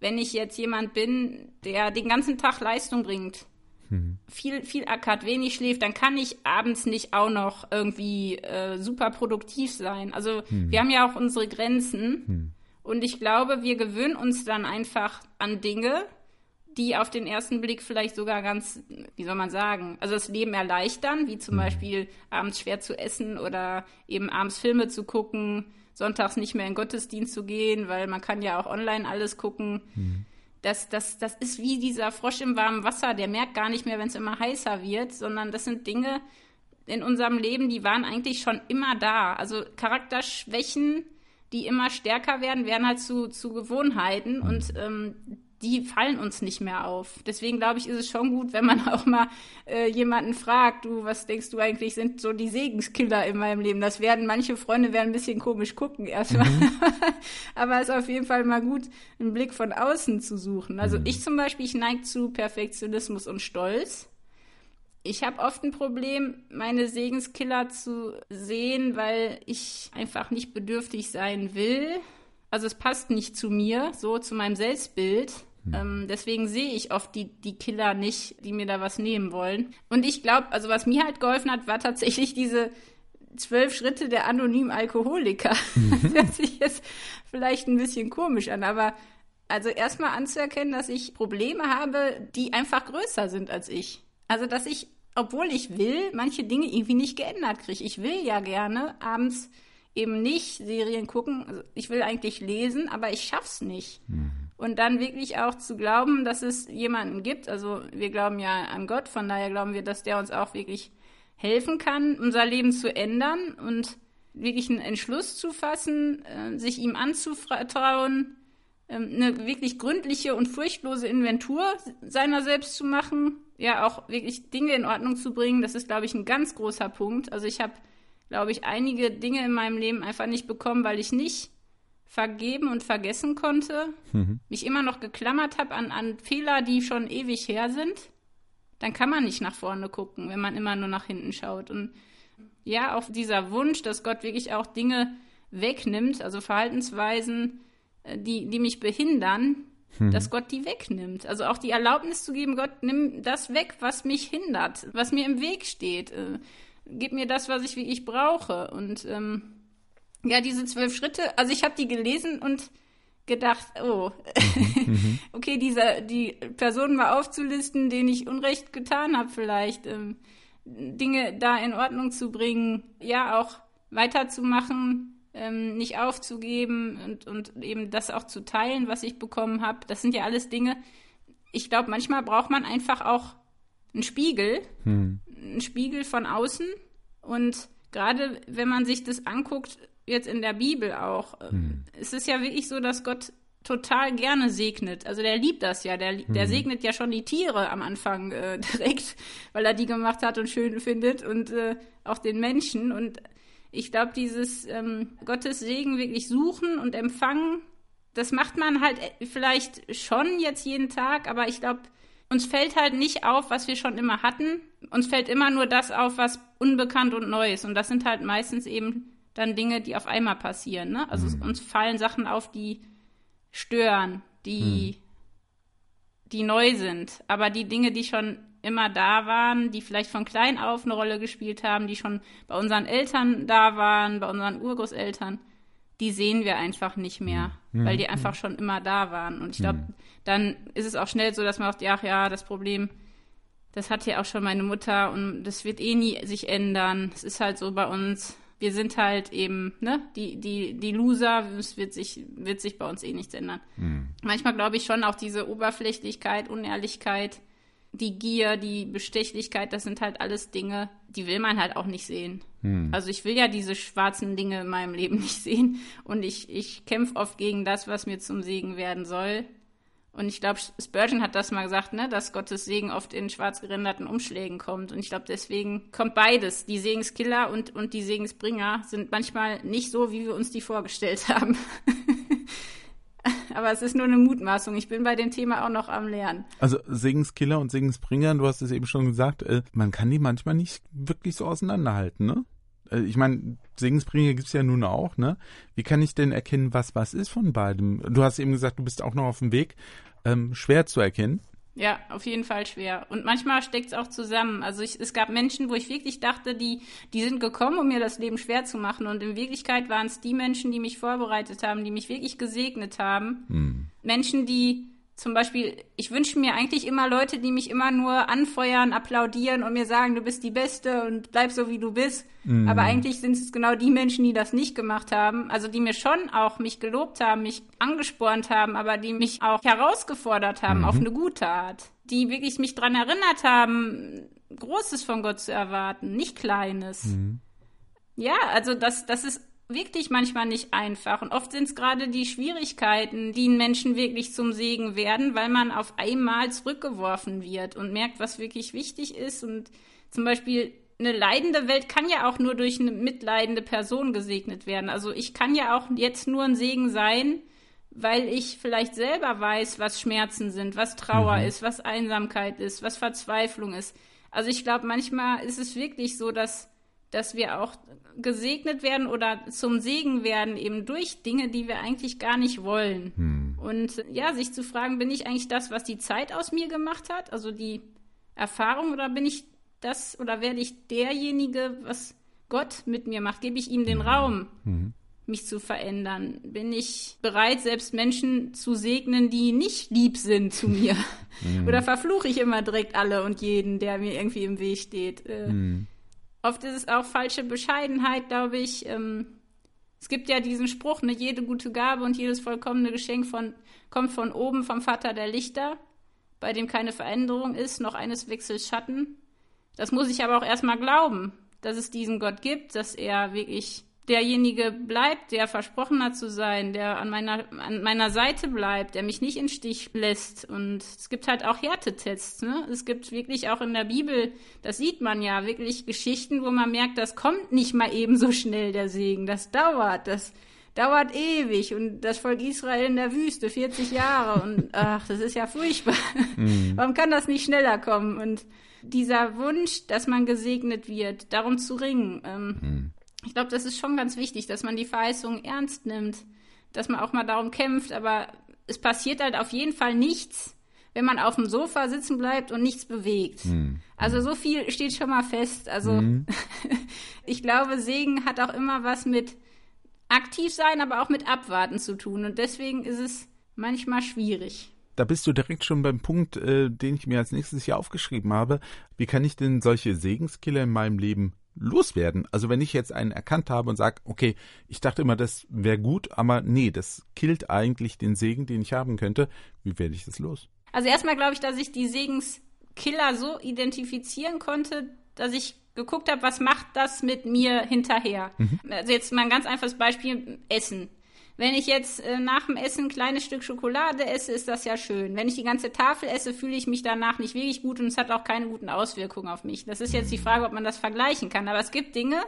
wenn ich jetzt jemand bin, der den ganzen Tag Leistung bringt, mhm. viel, viel ackert, wenig schläft, dann kann ich abends nicht auch noch irgendwie äh, super produktiv sein. Also mhm. wir haben ja auch unsere Grenzen. Mhm. Und ich glaube, wir gewöhnen uns dann einfach an Dinge, die auf den ersten Blick vielleicht sogar ganz, wie soll man sagen, also das Leben erleichtern, wie zum mhm. Beispiel abends schwer zu essen oder eben abends Filme zu gucken, sonntags nicht mehr in Gottesdienst zu gehen, weil man kann ja auch online alles gucken. Mhm das, das, das ist wie dieser Frosch im warmen Wasser, der merkt gar nicht mehr, wenn es immer heißer wird, sondern das sind Dinge in unserem Leben, die waren eigentlich schon immer da. Also Charakterschwächen, die immer stärker werden, werden halt zu, zu Gewohnheiten und ähm, die fallen uns nicht mehr auf. Deswegen glaube ich, ist es schon gut, wenn man auch mal äh, jemanden fragt, du, was denkst du eigentlich, sind so die Segenskiller in meinem Leben? Das werden, manche Freunde werden ein bisschen komisch gucken erstmal. Mhm. Aber es ist auf jeden Fall mal gut, einen Blick von außen zu suchen. Also mhm. ich zum Beispiel, ich neige zu Perfektionismus und Stolz. Ich habe oft ein Problem, meine Segenskiller zu sehen, weil ich einfach nicht bedürftig sein will also es passt nicht zu mir, so zu meinem Selbstbild. Hm. Ähm, deswegen sehe ich oft die, die Killer nicht, die mir da was nehmen wollen. Und ich glaube, also was mir halt geholfen hat, war tatsächlich diese zwölf Schritte der anonymen Alkoholiker. Mhm. Das hört sich jetzt vielleicht ein bisschen komisch an, aber also erstmal anzuerkennen, dass ich Probleme habe, die einfach größer sind als ich. Also dass ich, obwohl ich will, manche Dinge irgendwie nicht geändert kriege. Ich will ja gerne abends eben nicht Serien gucken. Also ich will eigentlich lesen, aber ich schaff's nicht. Mhm. Und dann wirklich auch zu glauben, dass es jemanden gibt. Also wir glauben ja an Gott, von daher glauben wir, dass der uns auch wirklich helfen kann, unser Leben zu ändern und wirklich einen Entschluss zu fassen, äh, sich ihm anzuvertrauen, äh, eine wirklich gründliche und furchtlose Inventur seiner selbst zu machen, ja auch wirklich Dinge in Ordnung zu bringen. Das ist, glaube ich, ein ganz großer Punkt. Also ich habe glaube ich, einige Dinge in meinem Leben einfach nicht bekommen, weil ich nicht vergeben und vergessen konnte, mhm. mich immer noch geklammert habe an, an Fehler, die schon ewig her sind, dann kann man nicht nach vorne gucken, wenn man immer nur nach hinten schaut. Und ja, auch dieser Wunsch, dass Gott wirklich auch Dinge wegnimmt, also Verhaltensweisen, äh, die, die mich behindern, mhm. dass Gott die wegnimmt. Also auch die Erlaubnis zu geben, Gott, nimm das weg, was mich hindert, was mir im Weg steht. Äh, gib mir das, was ich wie ich brauche. Und ähm, ja, diese zwölf Schritte, also ich habe die gelesen und gedacht, oh, mhm, mhm. okay, diese, die Personen mal aufzulisten, denen ich Unrecht getan habe, vielleicht ähm, Dinge da in Ordnung zu bringen, ja, auch weiterzumachen, ähm, nicht aufzugeben und, und eben das auch zu teilen, was ich bekommen habe. Das sind ja alles Dinge. Ich glaube, manchmal braucht man einfach auch einen Spiegel, hm. einen Spiegel von außen, Und gerade wenn man sich das anguckt, jetzt in der Bibel auch, hm. es ist ja wirklich so, dass Gott total gerne segnet. Also der liebt das ja. Der, der hm. segnet ja schon die Tiere am Anfang äh, direkt, weil er die gemacht hat und schön findet und äh, auch den Menschen. Und ich glaube, dieses ähm, Gottes Segen wirklich suchen und empfangen, das macht man halt äh, vielleicht schon jetzt jeden Tag, aber ich glaube, uns fällt halt nicht auf, was wir schon immer hatten. Uns fällt immer nur das auf, was unbekannt und neu ist. Und das sind halt meistens eben dann Dinge, die auf einmal passieren. Ne? Also hm. uns fallen Sachen auf, die stören, die, hm. die neu sind. Aber die Dinge, die schon immer da waren, die vielleicht von klein auf eine Rolle gespielt haben, die schon bei unseren Eltern da waren, bei unseren Urgroßeltern, die sehen wir einfach nicht mehr, mhm. weil die einfach schon immer da waren. Und ich glaube, mhm. dann ist es auch schnell so, dass man sagt, ja, ja, das Problem, das hat ja auch schon meine Mutter und das wird eh nie sich ändern. Es ist halt so bei uns. Wir sind halt eben, ne, die, die, die Loser, es wird sich, wird sich bei uns eh nichts ändern. Mhm. Manchmal glaube ich schon auch diese Oberflächlichkeit, Unehrlichkeit, die Gier, die Bestechlichkeit, das sind halt alles Dinge, die will man halt auch nicht sehen. Hm. Also ich will ja diese schwarzen Dinge in meinem Leben nicht sehen. Und ich, ich kämpfe oft gegen das, was mir zum Segen werden soll. Und ich glaube, Spurgeon hat das mal gesagt, ne, dass Gottes Segen oft in schwarz gerenderten Umschlägen kommt. Und ich glaube, deswegen kommt beides. Die Segenskiller und, und die Segensbringer sind manchmal nicht so, wie wir uns die vorgestellt haben. Aber es ist nur eine Mutmaßung. Ich bin bei dem Thema auch noch am Lernen. Also Segenskiller und Segensbringer, du hast es eben schon gesagt, äh, man kann die manchmal nicht wirklich so auseinanderhalten, ne? Äh, ich meine, Segensbringer gibt es ja nun auch, ne? Wie kann ich denn erkennen, was was ist von beidem? Du hast eben gesagt, du bist auch noch auf dem Weg. Ähm, schwer zu erkennen. Ja, auf jeden Fall schwer. Und manchmal steckt es auch zusammen. Also ich, es gab Menschen, wo ich wirklich dachte, die, die sind gekommen, um mir das Leben schwer zu machen. Und in Wirklichkeit waren es die Menschen, die mich vorbereitet haben, die mich wirklich gesegnet haben. Hm. Menschen, die zum Beispiel, ich wünsche mir eigentlich immer Leute, die mich immer nur anfeuern, applaudieren und mir sagen, du bist die Beste und bleib so, wie du bist. Mhm. Aber eigentlich sind es genau die Menschen, die das nicht gemacht haben. Also die mir schon auch mich gelobt haben, mich angespornt haben, aber die mich auch herausgefordert haben mhm. auf eine gute Art. Die wirklich mich dran erinnert haben, Großes von Gott zu erwarten, nicht Kleines. Mhm. Ja, also das, das ist wirklich manchmal nicht einfach. Und oft sind es gerade die Schwierigkeiten, die einen Menschen wirklich zum Segen werden, weil man auf einmal zurückgeworfen wird und merkt, was wirklich wichtig ist. Und zum Beispiel eine leidende Welt kann ja auch nur durch eine mitleidende Person gesegnet werden. Also ich kann ja auch jetzt nur ein Segen sein, weil ich vielleicht selber weiß, was Schmerzen sind, was Trauer mhm. ist, was Einsamkeit ist, was Verzweiflung ist. Also ich glaube, manchmal ist es wirklich so, dass dass wir auch gesegnet werden oder zum Segen werden, eben durch Dinge, die wir eigentlich gar nicht wollen. Hm. Und ja, sich zu fragen, bin ich eigentlich das, was die Zeit aus mir gemacht hat, also die Erfahrung, oder bin ich das oder werde ich derjenige, was Gott mit mir macht? Gebe ich ihm den hm. Raum, hm. mich zu verändern? Bin ich bereit, selbst Menschen zu segnen, die nicht lieb sind zu mir? Hm. oder verfluche ich immer direkt alle und jeden, der mir irgendwie im Weg steht? Äh, hm. Oft ist es auch falsche Bescheidenheit, glaube ich. Ähm, es gibt ja diesen Spruch, ne, jede gute Gabe und jedes vollkommene Geschenk von, kommt von oben vom Vater der Lichter, bei dem keine Veränderung ist, noch eines Wechsels Schatten. Das muss ich aber auch erstmal glauben, dass es diesen Gott gibt, dass er wirklich derjenige bleibt, der versprochen hat zu sein, der an meiner, an meiner Seite bleibt, der mich nicht in Stich lässt. Und es gibt halt auch Härtetests. Ne? Es gibt wirklich auch in der Bibel, das sieht man ja, wirklich Geschichten, wo man merkt, das kommt nicht mal eben so schnell, der Segen. Das dauert, das dauert ewig. Und das Volk Israel in der Wüste, 40 Jahre. Und ach, das ist ja furchtbar. Mhm. Warum kann das nicht schneller kommen? Und dieser Wunsch, dass man gesegnet wird, darum zu ringen, ähm, mhm ich glaube, das ist schon ganz wichtig, dass man die Verheißungen ernst nimmt, dass man auch mal darum kämpft, aber es passiert halt auf jeden Fall nichts, wenn man auf dem Sofa sitzen bleibt und nichts bewegt. Mhm. Also so viel steht schon mal fest. Also mhm. ich glaube, Segen hat auch immer was mit aktiv sein, aber auch mit abwarten zu tun. Und deswegen ist es manchmal schwierig. Da bist du direkt schon beim Punkt, äh, den ich mir als nächstes hier aufgeschrieben habe. Wie kann ich denn solche Segenskiller in meinem Leben loswerden. Also wenn ich jetzt einen erkannt habe und sage, okay, ich dachte immer, das wäre gut, aber nee, das killt eigentlich den Segen, den ich haben könnte, wie werde ich das los? Also erstmal glaube ich, dass ich die Segenskiller so identifizieren konnte, dass ich geguckt habe, was macht das mit mir hinterher. Mhm. Also jetzt mal ein ganz einfaches Beispiel, Essen. Wenn ich jetzt äh, nach dem Essen ein kleines Stück Schokolade esse, ist das ja schön. Wenn ich die ganze Tafel esse, fühle ich mich danach nicht wirklich gut und es hat auch keine guten Auswirkungen auf mich. Das ist jetzt die Frage, ob man das vergleichen kann. Aber es gibt Dinge,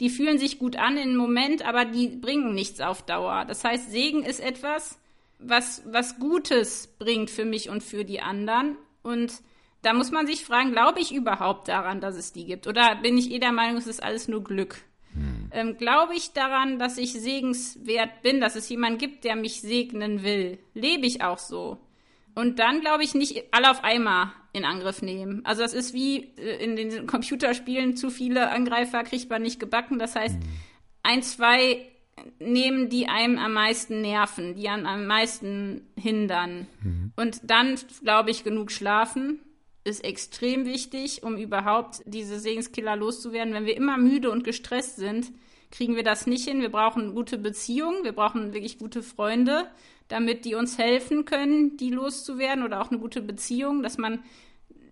die fühlen sich gut an im Moment, aber die bringen nichts auf Dauer. Das heißt, Segen ist etwas, was, was Gutes bringt für mich und für die anderen. Und da muss man sich fragen, glaube ich überhaupt daran, dass es die gibt? Oder bin ich eh der Meinung, es ist alles nur Glück? Hm. Ähm, glaube ich daran, dass ich segenswert bin, dass es jemanden gibt, der mich segnen will? Lebe ich auch so? Und dann glaube ich nicht alle auf einmal in Angriff nehmen. Also das ist wie äh, in den Computerspielen, zu viele Angreifer kriegt man nicht gebacken. Das heißt, hm. ein, zwei nehmen, die einem am meisten nerven, die einen am meisten hindern. Mhm. Und dann, glaube ich, genug schlafen ist extrem wichtig, um überhaupt diese Segenskiller loszuwerden. Wenn wir immer müde und gestresst sind, kriegen wir das nicht hin. Wir brauchen gute Beziehungen, wir brauchen wirklich gute Freunde, damit die uns helfen können, die loszuwerden oder auch eine gute Beziehung, dass man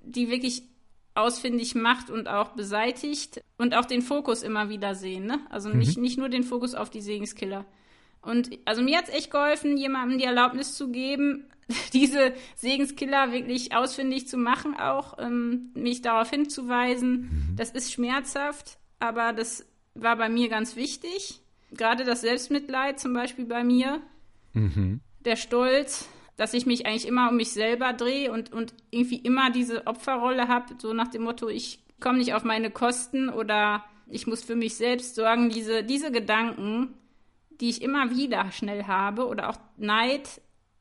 die wirklich ausfindig macht und auch beseitigt und auch den Fokus immer wieder sehen. Ne? Also mhm. nicht, nicht nur den Fokus auf die Segenskiller. Und also mir hat es echt geholfen, jemandem die Erlaubnis zu geben, diese Segenskiller wirklich ausfindig zu machen, auch ähm, mich darauf hinzuweisen. Mhm. Das ist schmerzhaft, aber das war bei mir ganz wichtig. Gerade das Selbstmitleid zum Beispiel bei mir, mhm. der Stolz, dass ich mich eigentlich immer um mich selber drehe und, und irgendwie immer diese Opferrolle habe, so nach dem Motto, ich komme nicht auf meine Kosten oder ich muss für mich selbst sorgen. Diese, diese Gedanken, die ich immer wieder schnell habe oder auch Neid,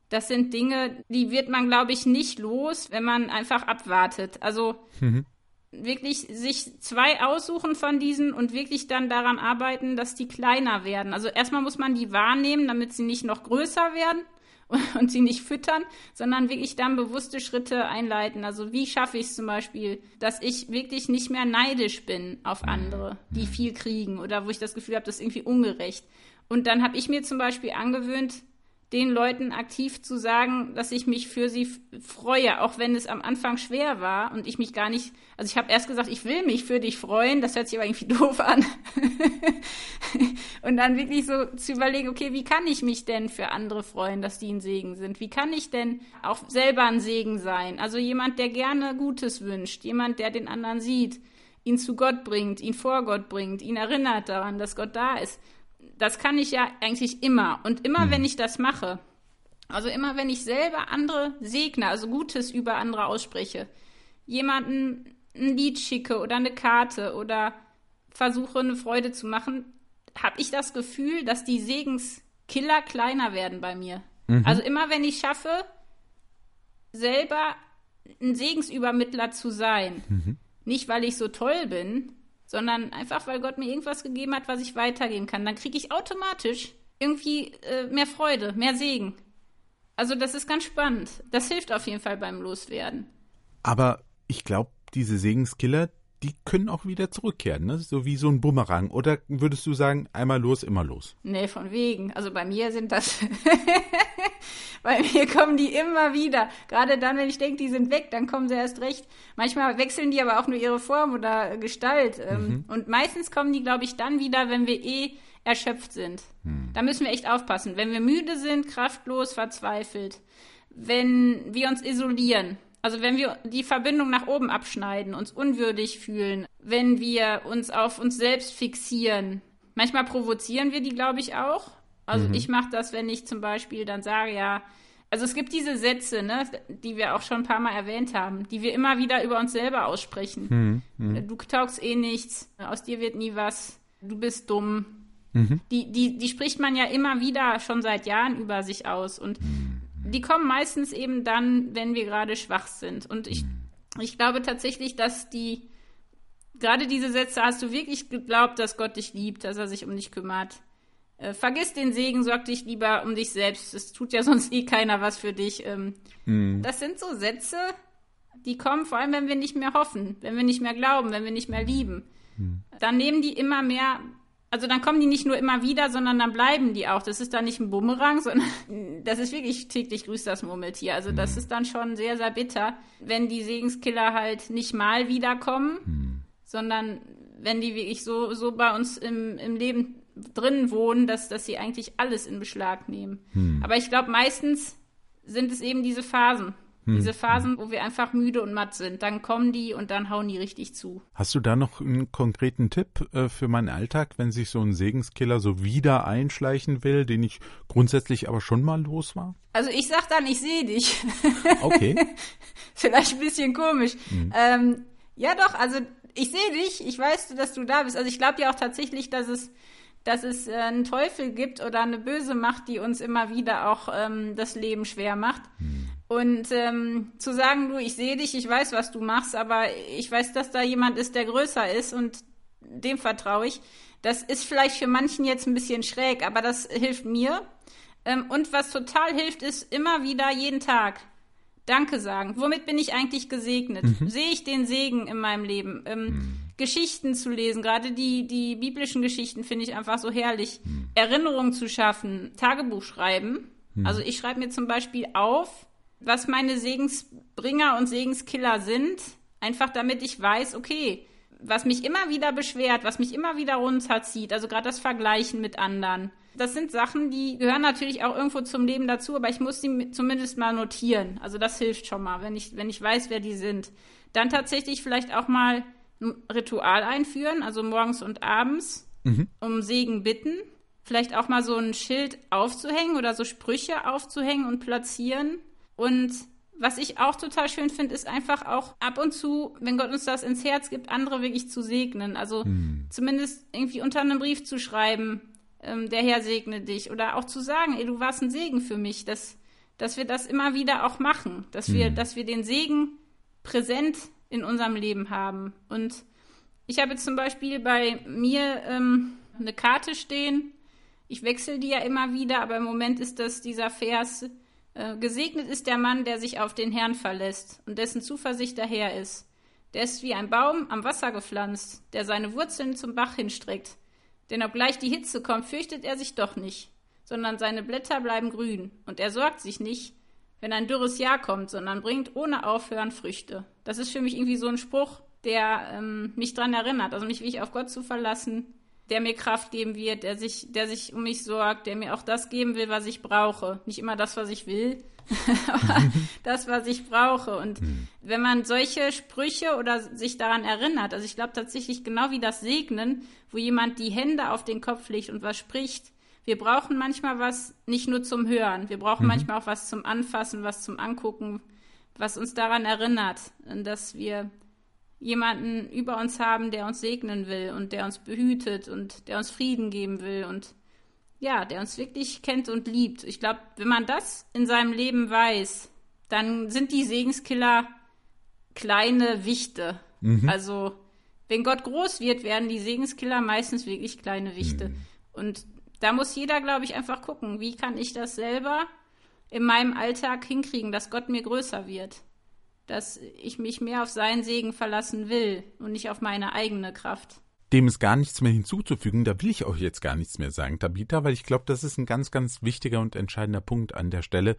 das sind Dinge, die wird man, glaube ich, nicht los, wenn man einfach abwartet. Also mhm. wirklich sich zwei aussuchen von diesen und wirklich dann daran arbeiten, dass die kleiner werden. Also erstmal muss man die wahrnehmen, damit sie nicht noch größer werden und sie nicht füttern, sondern wirklich dann bewusste Schritte einleiten. Also wie schaffe ich es zum Beispiel, dass ich wirklich nicht mehr neidisch bin auf andere, die viel kriegen oder wo ich das Gefühl habe, das ist irgendwie ungerecht. Und dann habe ich mir zum Beispiel angewöhnt, den Leuten aktiv zu sagen, dass ich mich für sie freue, auch wenn es am Anfang schwer war und ich mich gar nicht, also ich habe erst gesagt, ich will mich für dich freuen, das hört sich aber irgendwie doof an. und dann wirklich so zu überlegen, okay, wie kann ich mich denn für andere freuen, dass die ein Segen sind? Wie kann ich denn auch selber ein Segen sein? Also jemand, der gerne Gutes wünscht, jemand, der den anderen sieht, ihn zu Gott bringt, ihn vor Gott bringt, ihn erinnert daran, dass Gott da ist das kann ich ja eigentlich immer. Und immer, mhm. wenn ich das mache, also immer, wenn ich selber andere segne, also Gutes über andere ausspreche, jemanden ein Lied schicke oder eine Karte oder versuche, eine Freude zu machen, habe ich das Gefühl, dass die Segenskiller kleiner werden bei mir. Mhm. Also immer, wenn ich schaffe, selber ein Segensübermittler zu sein, mhm. nicht weil ich so toll bin, sondern einfach, weil Gott mir irgendwas gegeben hat, was ich weitergeben kann. Dann kriege ich automatisch irgendwie äh, mehr Freude, mehr Segen. Also das ist ganz spannend. Das hilft auf jeden Fall beim Loswerden. Aber ich glaube, diese Segenskiller, die können auch wieder zurückkehren, ne? So wie so ein Bumerang. Oder würdest du sagen, einmal los, immer los? Nee, von wegen. Also bei mir sind das. bei mir kommen die immer wieder. Gerade dann, wenn ich denke, die sind weg, dann kommen sie erst recht. Manchmal wechseln die aber auch nur ihre Form oder Gestalt. Ähm, mhm. Und meistens kommen die, glaube ich, dann wieder, wenn wir eh erschöpft sind. Mhm. Da müssen wir echt aufpassen. Wenn wir müde sind, kraftlos, verzweifelt. Wenn wir uns isolieren, also wenn wir die Verbindung nach oben abschneiden, uns unwürdig fühlen, wenn wir uns auf uns selbst fixieren, manchmal provozieren wir die, glaube ich, auch. Also mhm. ich mache das, wenn ich zum Beispiel dann sage, ja, also es gibt diese Sätze, ne, die wir auch schon ein paar Mal erwähnt haben, die wir immer wieder über uns selber aussprechen. Mhm. mhm. Du taugst eh nichts, aus dir wird nie was, du bist dumm. Mhm. Die, die, die spricht man ja immer wieder schon seit Jahren über sich aus. Und mhm die kommen meistens eben dann, wenn wir gerade schwach sind. Und ich, ich glaube tatsächlich, dass die, gerade diese Sätze, hast du wirklich geglaubt, dass Gott dich liebt, dass er sich um dich kümmert. Äh, vergiss den Segen, sorg dich lieber um dich selbst. Es tut ja sonst eh keiner was für dich. Ähm, mhm. Das sind so Sätze, die kommen, vor allem wenn wir nicht mehr hoffen, wenn wir nicht mehr glauben, wenn wir nicht mehr lieben. Mhm. Dann nehmen die immer mehr also dann kommen die nicht nur immer wieder, sondern dann bleiben die auch. Das ist dann nicht ein Bumerang, sondern das ist wirklich täglich grüßt das Murmeltier. Also das mhm. ist dann schon sehr, sehr bitter, wenn die Segenskiller halt nicht mal wiederkommen, mhm. sondern wenn die wirklich so, so bei uns im, im Leben drin wohnen, dass, dass sie eigentlich alles in Beschlag nehmen. Hm. Aber ich glaube, meistens sind es eben diese Phasen. Hm. Diese Phasen, wo wir einfach müde und matt sind. Dann kommen die und dann hauen die richtig zu. Hast du da noch einen konkreten Tipp äh, für meinen Alltag, wenn sich so ein Segenskiller so wieder einschleichen will, den ich grundsätzlich aber schon mal los war? Also ich sag dann, ich sehe dich. Okay. Vielleicht ein bisschen komisch. Mhm. Ähm, ja doch, also ich sehe dich, ich weiß, dass du da bist. Also ich glaube ja auch tatsächlich, dass es dass es äh, einen Teufel gibt oder eine böse Macht, die uns immer wieder auch ähm, das Leben schwer macht. Mhm. Und ähm, zu sagen, du, ich sehe dich, ich weiß, was du machst, aber ich weiß, dass da jemand ist, der größer ist und dem vertraue ich. Das ist vielleicht für manchen jetzt ein bisschen schräg, aber das hilft mir. Ähm, und was total hilft, ist immer wieder jeden Tag Danke sagen. Womit bin ich eigentlich gesegnet? Mhm. Sehe ich den Segen in meinem Leben? Ähm, mhm. Geschichten zu lesen, gerade die, die biblischen Geschichten finde ich einfach so herrlich. Mhm. Erinnerungen zu schaffen, Tagebuch schreiben. Mhm. Also ich schreibe mir zum Beispiel auf, was meine Segensbringer und Segenskiller sind, einfach damit ich weiß, okay, was mich immer wieder beschwert, was mich immer wieder runterzieht, also gerade das Vergleichen mit anderen. Das sind Sachen, die gehören natürlich auch irgendwo zum Leben dazu, aber ich muss sie zumindest mal notieren. Also das hilft schon mal, wenn ich, wenn ich weiß, wer die sind. Dann tatsächlich vielleicht auch mal ein Ritual einführen, also morgens und abends, mhm. um Segen bitten. Vielleicht auch mal so ein Schild aufzuhängen oder so Sprüche aufzuhängen und platzieren. Und was ich auch total schön finde, ist einfach auch ab und zu, wenn Gott uns das ins Herz gibt, andere wirklich zu segnen. Also hm. zumindest irgendwie unter einem Brief zu schreiben, ähm, der Herr segne dich. Oder auch zu sagen, ey, du warst ein Segen für mich, dass, dass wir das immer wieder auch machen. Dass hm. wir, dass wir den Segen präsent in unserem Leben haben. Und ich habe zum Beispiel bei mir ähm, eine Karte stehen. Ich wechsle die ja immer wieder, aber im Moment ist das dieser Vers, gesegnet ist der Mann, der sich auf den Herrn verlässt und dessen Zuversicht daher ist. Der ist wie ein Baum am Wasser gepflanzt, der seine Wurzeln zum Bach hinstreckt. Denn obgleich die Hitze kommt, fürchtet er sich doch nicht, sondern seine Blätter bleiben grün, und er sorgt sich nicht, wenn ein dürres Jahr kommt, sondern bringt ohne Aufhören Früchte. Das ist für mich irgendwie so ein Spruch, der ähm, mich daran erinnert, also mich wirklich auf Gott zu verlassen, der mir Kraft geben wird, der sich, der sich um mich sorgt, der mir auch das geben will, was ich brauche. Nicht immer das, was ich will, aber das, was ich brauche. Und mhm. wenn man solche Sprüche oder sich daran erinnert, also ich glaube tatsächlich genau wie das Segnen, wo jemand die Hände auf den Kopf legt und was spricht, wir brauchen manchmal was nicht nur zum Hören, wir brauchen mhm. manchmal auch was zum Anfassen, was zum Angucken, was uns daran erinnert, dass wir jemanden über uns haben, der uns segnen will und der uns behütet und der uns Frieden geben will und ja, der uns wirklich kennt und liebt. Ich glaube, wenn man das in seinem Leben weiß, dann sind die Segenskiller kleine Wichte. Mhm. Also, wenn Gott groß wird, werden die Segenskiller meistens wirklich kleine Wichte. Mhm. Und da muss jeder, glaube ich, einfach gucken, wie kann ich das selber in meinem Alltag hinkriegen, dass Gott mir größer wird dass ich mich mehr auf seinen Segen verlassen will und nicht auf meine eigene Kraft. Dem ist gar nichts mehr hinzuzufügen, da will ich auch jetzt gar nichts mehr sagen, Tabitha, weil ich glaube, das ist ein ganz, ganz wichtiger und entscheidender Punkt an der Stelle,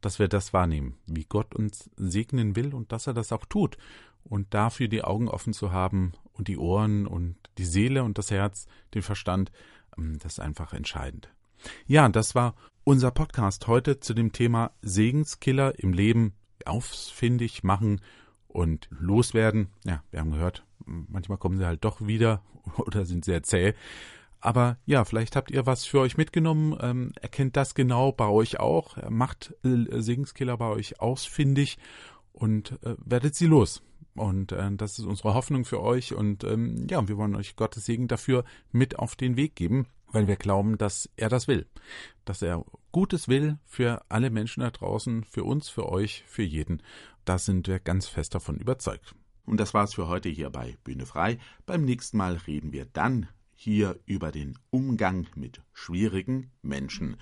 dass wir das wahrnehmen, wie Gott uns segnen will und dass er das auch tut. Und dafür die Augen offen zu haben und die Ohren und die Seele und das Herz, den Verstand, ähm, das ist einfach entscheidend. Ja, das war unser Podcast heute zu dem Thema Segenskiller im Leben ausfindig machen und loswerden. Ja, wir haben gehört, manchmal kommen sie halt doch wieder oder sind sehr zäh. Aber ja, vielleicht habt ihr was für euch mitgenommen, ähm, erkennt das genau bei euch auch, macht äh, Segenskiller bei euch ausfindig und äh, werdet sie los. Und äh, das ist unsere Hoffnung für euch. Und ähm, ja, wir wollen euch Gottes Segen dafür mit auf den Weg geben, weil wir glauben, dass er das will. Dass er Gutes will für alle Menschen da draußen, für uns, für euch, für jeden. Da sind wir ganz fest davon überzeugt. Und das war's für heute hier bei Bühne frei. Beim nächsten Mal reden wir dann hier über den Umgang mit schwierigen Menschen.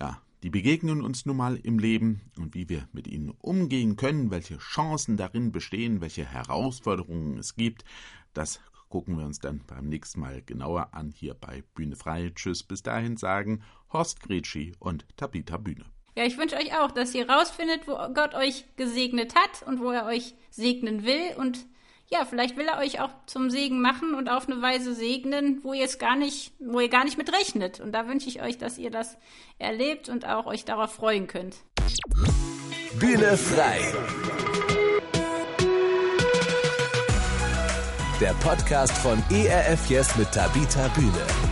Ja, die begegnen uns nun mal im Leben und wie wir mit ihnen umgehen können, welche Chancen darin bestehen, welche Herausforderungen es gibt, das gucken wir uns dann beim nächsten Mal genauer an hier bei Bühne frei. Tschüss, bis dahin sagen Horst Gretschi und Tabitha Bühne. Ja, ich wünsche euch auch, dass ihr rausfindet, wo Gott euch gesegnet hat und wo er euch segnen will und ja, vielleicht will er euch auch zum Segen machen und auf eine Weise segnen, wo ihr es gar nicht, wo ihr gar nicht mit rechnet. Und da wünsche ich euch, dass ihr das erlebt und auch euch darauf freuen könnt. Bühne frei. Der Podcast von ERF Yes mit Tabita Bühne.